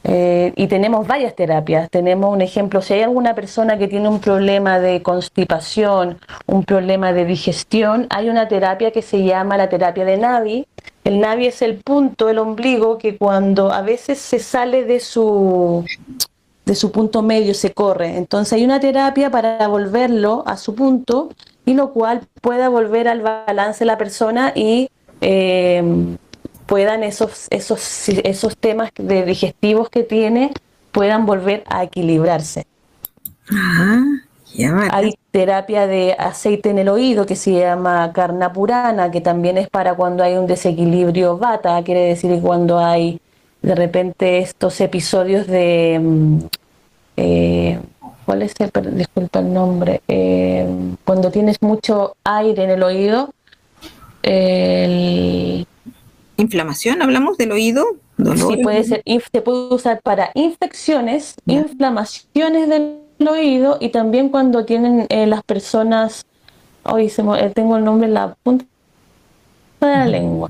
Eh, y tenemos varias terapias. Tenemos un ejemplo, si hay alguna persona que tiene un problema de constipación, un problema de digestión, hay una terapia que se llama la terapia de Navi. El Navi es el punto, el ombligo, que cuando a veces se sale de su, de su punto medio, se corre. Entonces hay una terapia para volverlo a su punto y lo cual pueda volver al balance la persona y... Eh, puedan esos, esos, esos temas de digestivos que tiene puedan volver a equilibrarse. Hay terapia de aceite en el oído que se llama carnapurana, que también es para cuando hay un desequilibrio bata, quiere decir cuando hay de repente estos episodios de... Mm, eh, ¿Cuál es el, disculpa el nombre? Eh, cuando tienes mucho aire en el oído, el inflamación, hablamos del oído, dolor. Sí, puede ser, se puede usar para infecciones, inflamaciones del oído y también cuando tienen eh, las personas, hoy eh, tengo el nombre en la punta de la lengua,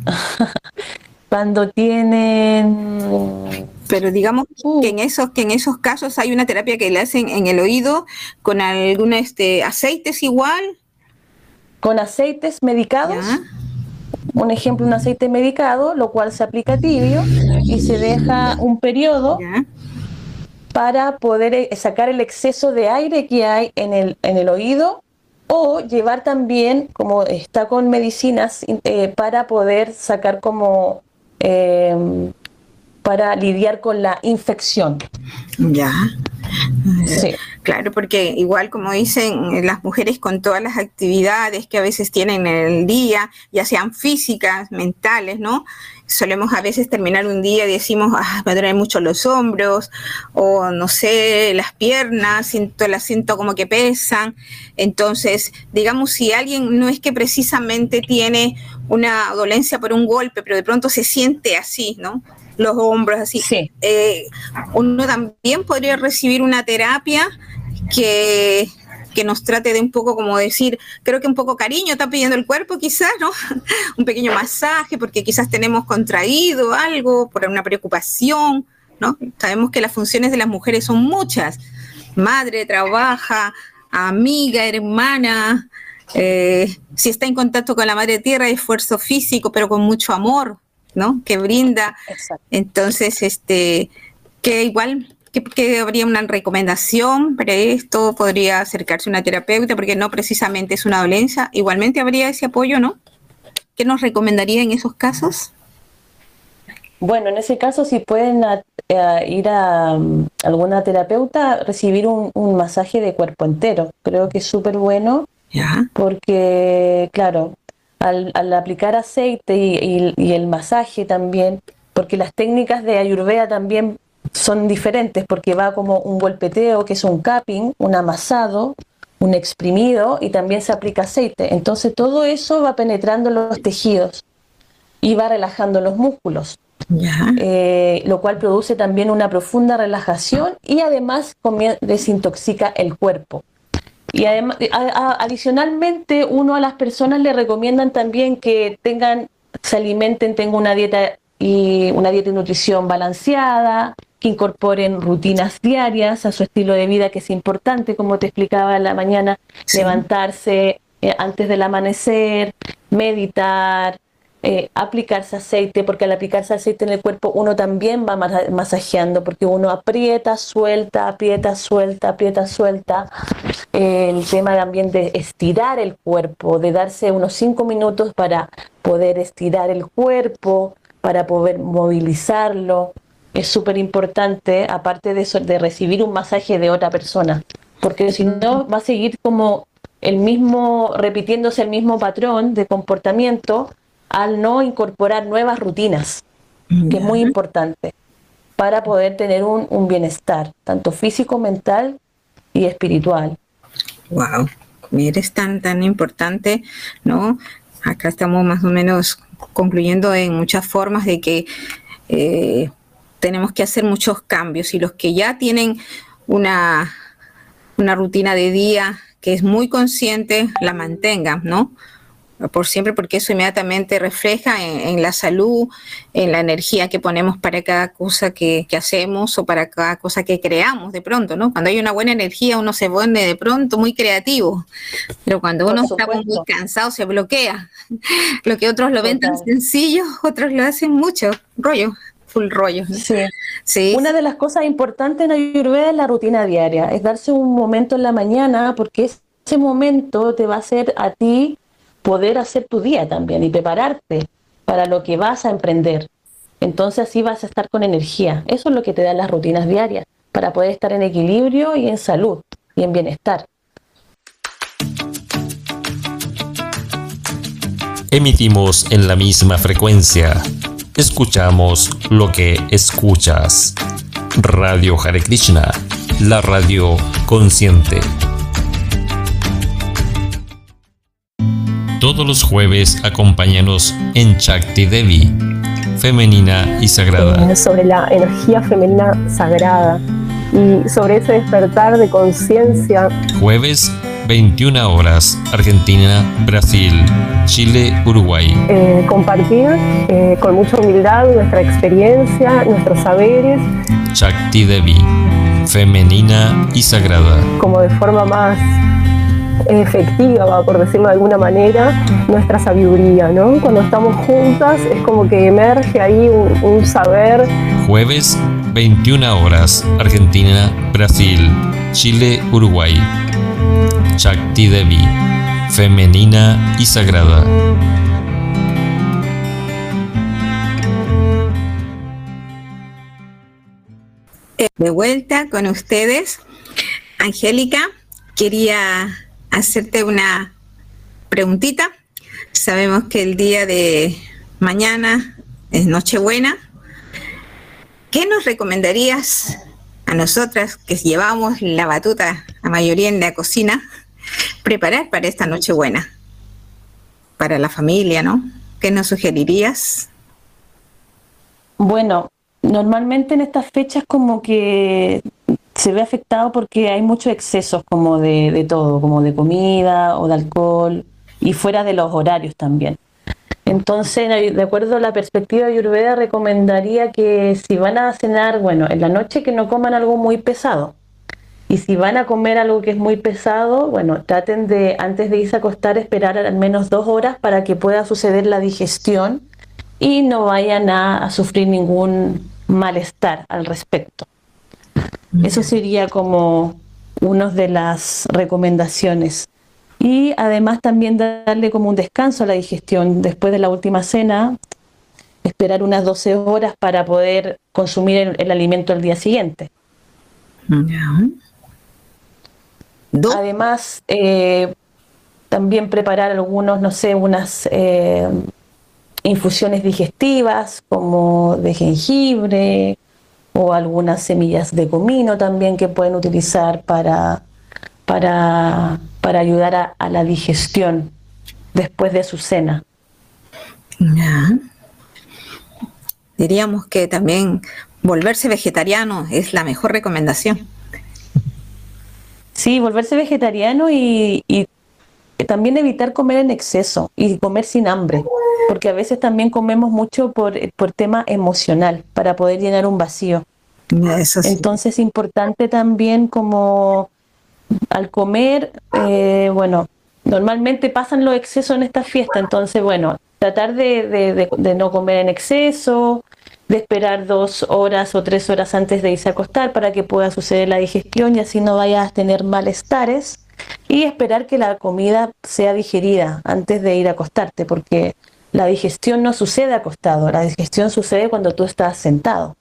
cuando tienen pero digamos uh. que en esos que en esos casos hay una terapia que le hacen en el oído con algún este aceites igual. Con aceites medicados. Un ejemplo, un aceite medicado, lo cual se aplica tibio y se deja un periodo para poder eh, sacar el exceso de aire que hay en el, en el oído o llevar también, como está con medicinas, eh, para poder sacar como, em, para lidiar con la infección. Ya. Sí. Claro, porque igual como dicen eh, las mujeres con todas las actividades que a veces tienen en el día, ya sean físicas, mentales, ¿no? Solemos a veces terminar un día y decimos, ah, me duelen mucho los hombros, o no sé, las piernas, siento, las siento como que pesan. Entonces, digamos, si alguien no es que precisamente tiene una dolencia por un golpe, pero de pronto se siente así, ¿no? los hombros, así. Eh, uno también podría recibir una terapia que, que nos trate de un poco como decir, creo que un poco cariño está pidiendo el cuerpo quizás, ¿no? un pequeño masaje porque quizás tenemos contraído algo por una preocupación, ¿no? Sabemos que las funciones de las mujeres son muchas. Madre, trabaja, amiga, hermana, eh, si está en contacto con la madre tierra, esfuerzo físico, pero con mucho amor, ¿no? Que brinda. Entonces, este, que igual que, habría una recomendación para esto, podría acercarse a una terapeuta, porque no precisamente es una dolencia, igualmente habría ese apoyo, ¿no? ¿Qué nos recomendaría en esos casos? Bueno, en ese caso, si pueden ir a mm, alguna terapeuta, recibir un, masaje de cuerpo entero. Creo que es súper bueno, porque, claro, al, aplicar aceite y, el masaje también, porque las técnicas de Ayurveda también son diferentes, porque va como un golpeteo, que es un capping, un amasado, un exprimido y también se aplica aceite. Entonces todo eso va penetrando los tejidos y va relajando los músculos. Eh, lo cual produce también una profunda relajación y además desintoxica el cuerpo. Y además, adicionalmente, uno a las personas le recomiendan también que tengan, se alimenten, tengan una dieta y una dieta y nutrición balanceada, que incorporen rutinas diarias a su estilo de vida, que es importante, como te explicaba en la mañana, levantarse eh, antes del amanecer, meditar, eh, aplicarse aceite, porque al aplicarse aceite en el cuerpo uno también va masajeando, porque uno aprieta, suelta, aprieta, suelta, aprieta, suelta. el tema también de estirar el cuerpo, de darse unos cinco minutos para poder estirar el cuerpo, para poder movilizarlo, es súper importante, aparte de eso, de recibir un masaje de otra persona, porque si no va a seguir como el mismo, repitiéndose el mismo patrón de comportamiento al no incorporar nuevas rutinas, que es muy importante para poder tener un, un bienestar, tanto físico, mental y espiritual. Wow, mire, es tan, tan importante, ¿no? Acá estamos más o menos concluyendo en muchas formas de que eh, tenemos que hacer muchos cambios y los que ya tienen una, una rutina de día que es muy consciente, la mantengan, ¿no? por siempre, porque eso inmediatamente refleja en, la salud, en la energía que ponemos para cada cosa que, hacemos o para cada cosa que creamos de pronto, ¿no? Cuando hay una buena energía uno se pone de pronto muy creativo, pero cuando uno está muy cansado se bloquea. Lo que otros lo ven tan sencillo, otros lo hacen mucho, rollo, full rollo. Sí. sí. Una de las cosas importantes en Ayurveda es la rutina diaria, es darse un momento en la mañana porque ese momento te va a hacer a ti poder hacer tu día también y prepararte para lo que vas a emprender. Entonces así vas a estar con energía. Eso es lo que te dan las rutinas diarias, para poder estar en equilibrio y en salud y en bienestar. Emitimos en la misma frecuencia. Escuchamos lo que escuchas. Radio Hare Krishna, la radio consciente. Todos los jueves acompáñanos en Chakti Devi, femenina y sagrada. Sobre la energía femenina sagrada y sobre ese despertar de conciencia. Jueves 21 horas, Argentina, Brasil, Chile, Uruguay. Eh, compartir eh, con mucha humildad nuestra experiencia, nuestros saberes. Chakti Devi, femenina y sagrada. Como de forma más efectiva, por decirlo de alguna manera, nuestra sabiduría, ¿no? Cuando estamos juntas es como que emerge ahí un, saber. Jueves, 21 horas, Argentina, Brasil, Chile, Uruguay. Shakti Devi, femenina y sagrada. De vuelta con ustedes, Angélica, quería hacerte una preguntita. Sabemos que el día de mañana es Nochebuena. ¿Qué nos recomendarías a nosotras que llevamos la batuta, la mayoría en la cocina, preparar para esta Nochebuena? Para la familia, ¿no? ¿Qué nos sugerirías? Bueno, normalmente en estas fechas como que se ve afectado porque hay muchos excesos como de, todo, como de comida o de alcohol y fuera de los horarios también. Entonces, de acuerdo a la perspectiva de Ayurveda, recomendaría que si van a cenar, bueno, en la noche que no coman algo muy pesado. Y si van a comer algo que es muy pesado, bueno, traten de, antes de irse a acostar, esperar al menos dos horas para que pueda suceder la digestión y no vayan a sufrir ningún malestar al respecto. Eso sería como una de las recomendaciones. Y además también darle como un descanso a la digestión después de la última cena, esperar unas 12 horas para poder consumir el, alimento al día siguiente. Además, eh, también preparar algunos, no sé, unas eh, infusiones digestivas como de jengibre, o algunas semillas de comino también que pueden utilizar para, para, para ayudar a, la digestión después de su cena. Diríamos que también volverse vegetariano es la mejor recomendación. Sí, volverse vegetariano y, y también evitar comer en exceso y comer sin hambre porque a veces también comemos mucho por, por tema emocional, para poder llenar un vacío. Entonces es importante también como al comer, eh, bueno, normalmente pasan los excesos en esta fiesta, entonces bueno, tratar de, de, no comer en exceso, de esperar dos horas o tres horas antes de irse a acostar para que pueda suceder la digestión y así no vayas a tener malestares y esperar que la comida sea digerida antes de ir a acostarte, porque la digestión no sucede acostado, la digestión sucede cuando tú estás sentado.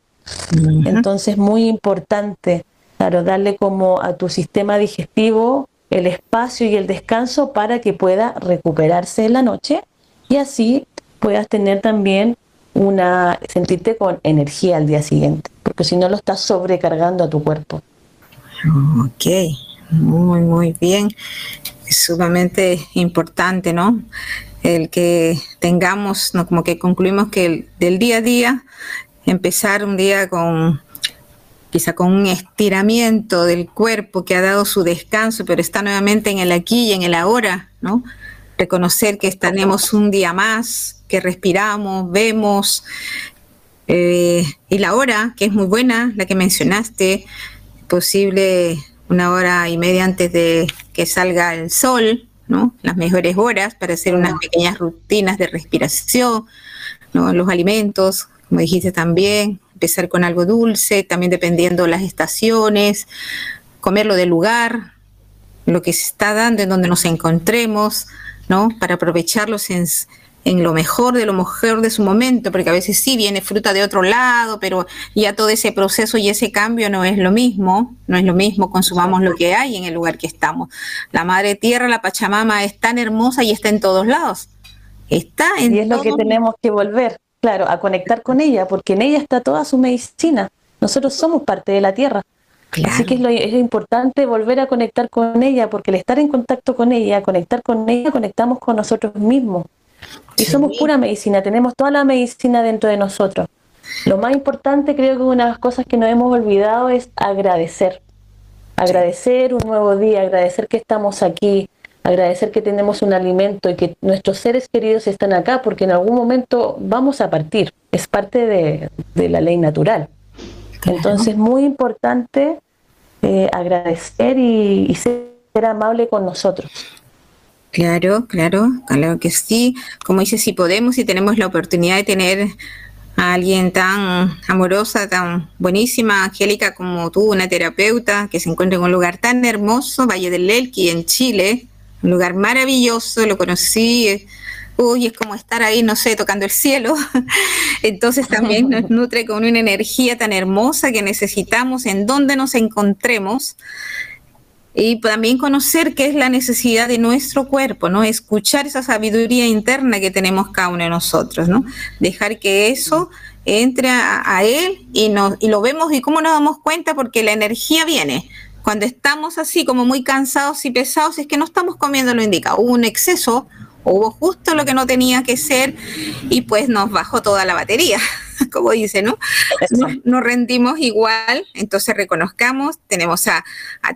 Entonces, muy importante, claro, darle como a tu sistema digestivo el espacio y el descanso para que pueda recuperarse en la noche y así puedas tener también una sentirte con energía al día siguiente, porque si no lo estás sobrecargando a tu cuerpo. Ok, muy, muy bien. Es sumamente importante, ¿no? El que tengamos, ¿no? como que concluimos que del día a día, empezar un día con quizá con un estiramiento del cuerpo que ha dado su descanso, pero está nuevamente en el aquí y en el ahora, ¿no? Reconocer que tenemos un día más, que respiramos, vemos, eh, y la hora, que es muy buena, la que mencionaste, posible una hora y media antes de que salga el sol, ¿no? Las mejores horas para hacer unas pequeñas rutinas de respiración, ¿no? Los alimentos, como dijiste también, empezar con algo dulce, también dependiendo las estaciones, comerlo del lugar, lo que se está dando, en donde nos encontremos, ¿no? Para aprovecharlos en, en lo mejor de lo mejor de su momento, porque a veces sí viene fruta de otro lado, pero ya todo ese proceso y ese cambio no es lo mismo, no es lo mismo, consumamos lo que hay en el lugar que estamos. La madre tierra, la Pachamama es tan hermosa y está en todos lados. Está en Y es lo que tenemos que volver, claro, a conectar con ella, porque en ella está toda su medicina. Nosotros somos parte de la tierra. Así que es, lo, es importante volver a conectar con ella, porque el estar en contacto con ella, conectar con ella, conectamos con nosotros mismos. Y somos pura medicina, tenemos toda la medicina dentro de nosotros. Lo más importante, creo que una de las cosas que nos hemos olvidado es agradecer. Agradecer un nuevo día, agradecer que estamos aquí, agradecer que tenemos un alimento y que nuestros seres queridos están acá, porque en algún momento vamos a partir. Es parte de, la ley natural. Entonces, muy importante eh, agradecer y ser amable con nosotros. Claro, claro, claro que sí. Como dice, si podemos, si tenemos la oportunidad de tener a alguien tan amorosa, tan buenísima, Angélica como tú, una terapeuta que se encuentra en un lugar tan hermoso, Valle del Lelqui, en Chile, un lugar maravilloso, lo conocí. Uy, es como estar ahí, no sé, tocando el cielo. Entonces también nos nutre con una energía tan hermosa que necesitamos en donde nos encontremos y también conocer qué es la necesidad de nuestro cuerpo, ¿no? Escuchar esa sabiduría interna que tenemos cada uno de nosotros, ¿no? Dejar que eso entre a, él y, nos, y lo vemos y cómo nos damos cuenta porque la energía viene. Cuando estamos así como muy cansados y pesados es que no estamos comiendo lo indica, hubo un exceso, hubo justo lo que no tenía que ser y pues nos bajó toda la batería. como dice, ¿no? Nos, rendimos igual, entonces reconozcamos, tenemos a,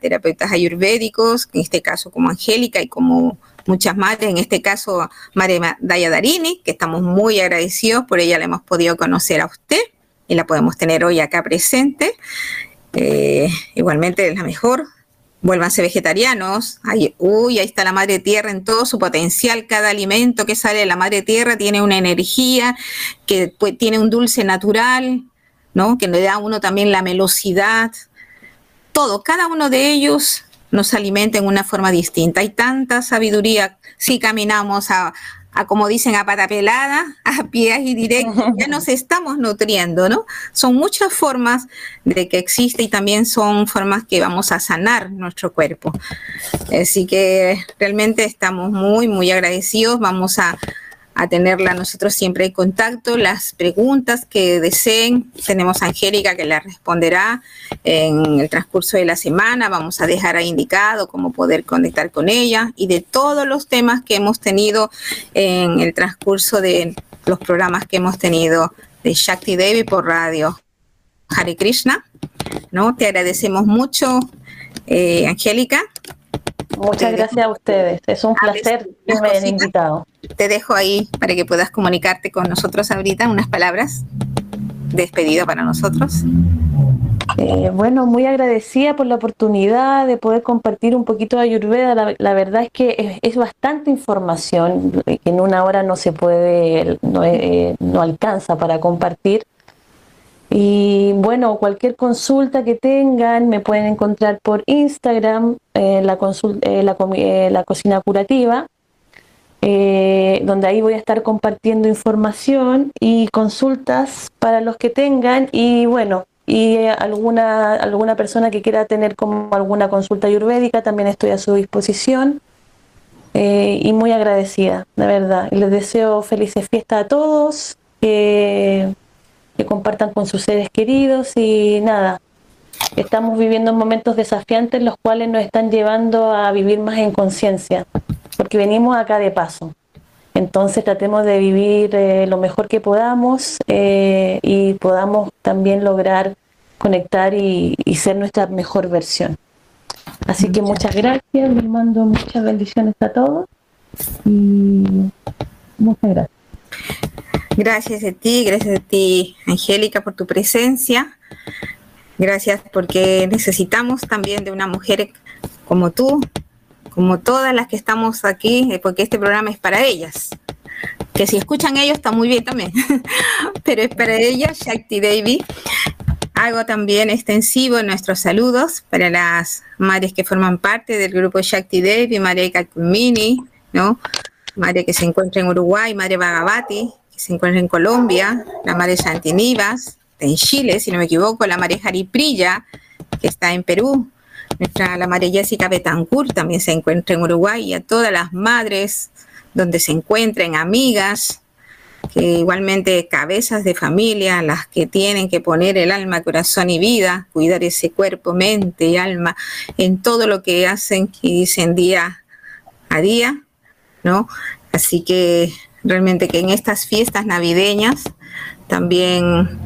terapeutas ayurvédicos, en este caso como Angélica y como muchas madres, en este caso María Daya Darini, que estamos muy agradecidos, por ella la hemos podido conocer a usted y la podemos tener hoy acá presente. Eh, igualmente es la mejor vuélvanse vegetarianos. uy, ahí está la madre tierra en todo su potencial. Cada alimento que sale de la madre tierra tiene una energía, que pues, tiene un dulce natural, ¿no? Que le da a uno también la melosidad. Todo, cada uno de ellos nos alimenta en una forma distinta. Hay tanta sabiduría si caminamos a, a como dicen, a pata pelada, a pies y directos, ya nos estamos nutriendo, ¿no? Son muchas formas de que existe y también son formas que vamos a sanar nuestro cuerpo. Así que realmente estamos muy, muy agradecidos. Vamos a, a tenerla nosotros siempre en contacto. Las preguntas que deseen, tenemos a Angélica que la responderá en el transcurso de la semana. Vamos a dejar ahí indicado cómo poder conectar con ella y de todos los temas que hemos tenido en el transcurso de los programas que hemos tenido de Shakti Devi por radio. Hare Krishna, ¿no? Te agradecemos mucho, eh, Angélica. Muchas gracias a ustedes. Es un placer que me hayan invitado. Te dejo ahí para que puedas comunicarte con nosotros ahorita unas palabras de despedida para nosotros. Eh, bueno, muy agradecida por la oportunidad de poder compartir un poquito de Ayurveda. La, verdad es que es, bastante información que en una hora no se puede, no, eh, no alcanza para compartir. Y bueno, cualquier consulta que tengan me pueden encontrar por Instagram, eh, la, eh, eh, la, cocina curativa, donde ahí voy a estar compartiendo información y consultas para los que tengan. Y bueno, y alguna, alguna persona que quiera tener como alguna consulta ayurvédica, también estoy a su disposición. Eh, y muy agradecida, de verdad. Les deseo felices fiestas a todos, que compartan con sus seres queridos y nada, estamos viviendo momentos desafiantes los cuales nos están llevando a vivir más en conciencia, porque venimos acá de paso. Entonces tratemos de vivir eh, lo mejor que podamos eh, y podamos también lograr conectar y, ser nuestra mejor versión. Así que muchas gracias, les mando muchas bendiciones a todos y muchas gracias. Gracias a ti, gracias a ti, Angélica, por tu presencia. Gracias porque necesitamos también de una mujer como tú, como todas las que estamos aquí, eh, porque este programa es para ellas. Que si escuchan ellos está muy bien también, pero es para ellas, Shakti Devi. Hago también extensivo nuestros saludos para las madres que forman parte del grupo Shakti Devi, María Kakumini, ¿no? Madre que se encuentra en Uruguay, Madre Bagabati, se encuentra en Colombia, la Madre Santinivas, en Chile, si no me equivoco, la Madre Jariprilla, que está en Perú, nuestra, la Madre Jessica Betancourt también se encuentra en Uruguay y a todas las madres donde se encuentren amigas, que igualmente cabezas de familia, las que tienen que poner el alma, corazón y vida, cuidar ese cuerpo, mente y alma en todo lo que hacen y dicen día a día, ¿no? Así que realmente que en estas fiestas navideñas también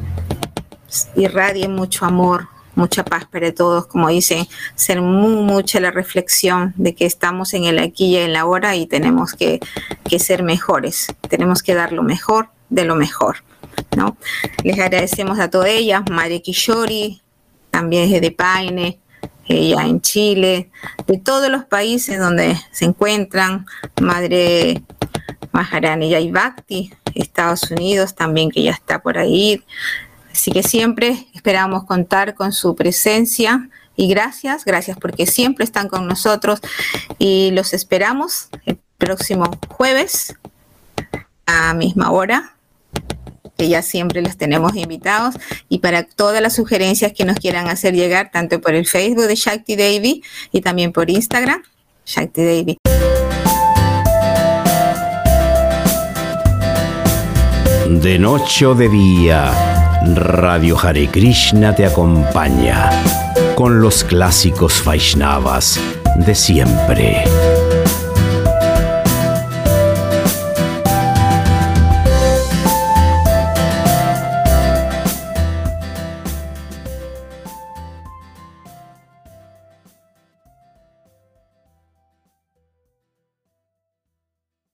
irradien mucho amor, mucha paz para todos, como dicen, ser muy, mucha la reflexión de que estamos en el aquí y en la ahora y tenemos que, ser mejores, tenemos que dar lo mejor de lo mejor. ¿no? Les agradecemos a todas ellas, Madre Kishori, también es de Paine, ella en Chile, de todos los países donde se encuentran, Madre Maharani Yaibakti, Estados Unidos también que ya está por ahí, Así que siempre esperamos contar con su presencia y gracias, gracias porque siempre están con nosotros y los esperamos el próximo jueves a misma hora que ya siempre los tenemos invitados y para todas las sugerencias que nos quieran hacer llegar tanto por el Facebook de Shakti Devi y también por Instagram Shakti Devi. De noche o de día Radio Hare Krishna te acompaña con los clásicos Vaishnavas de siempre.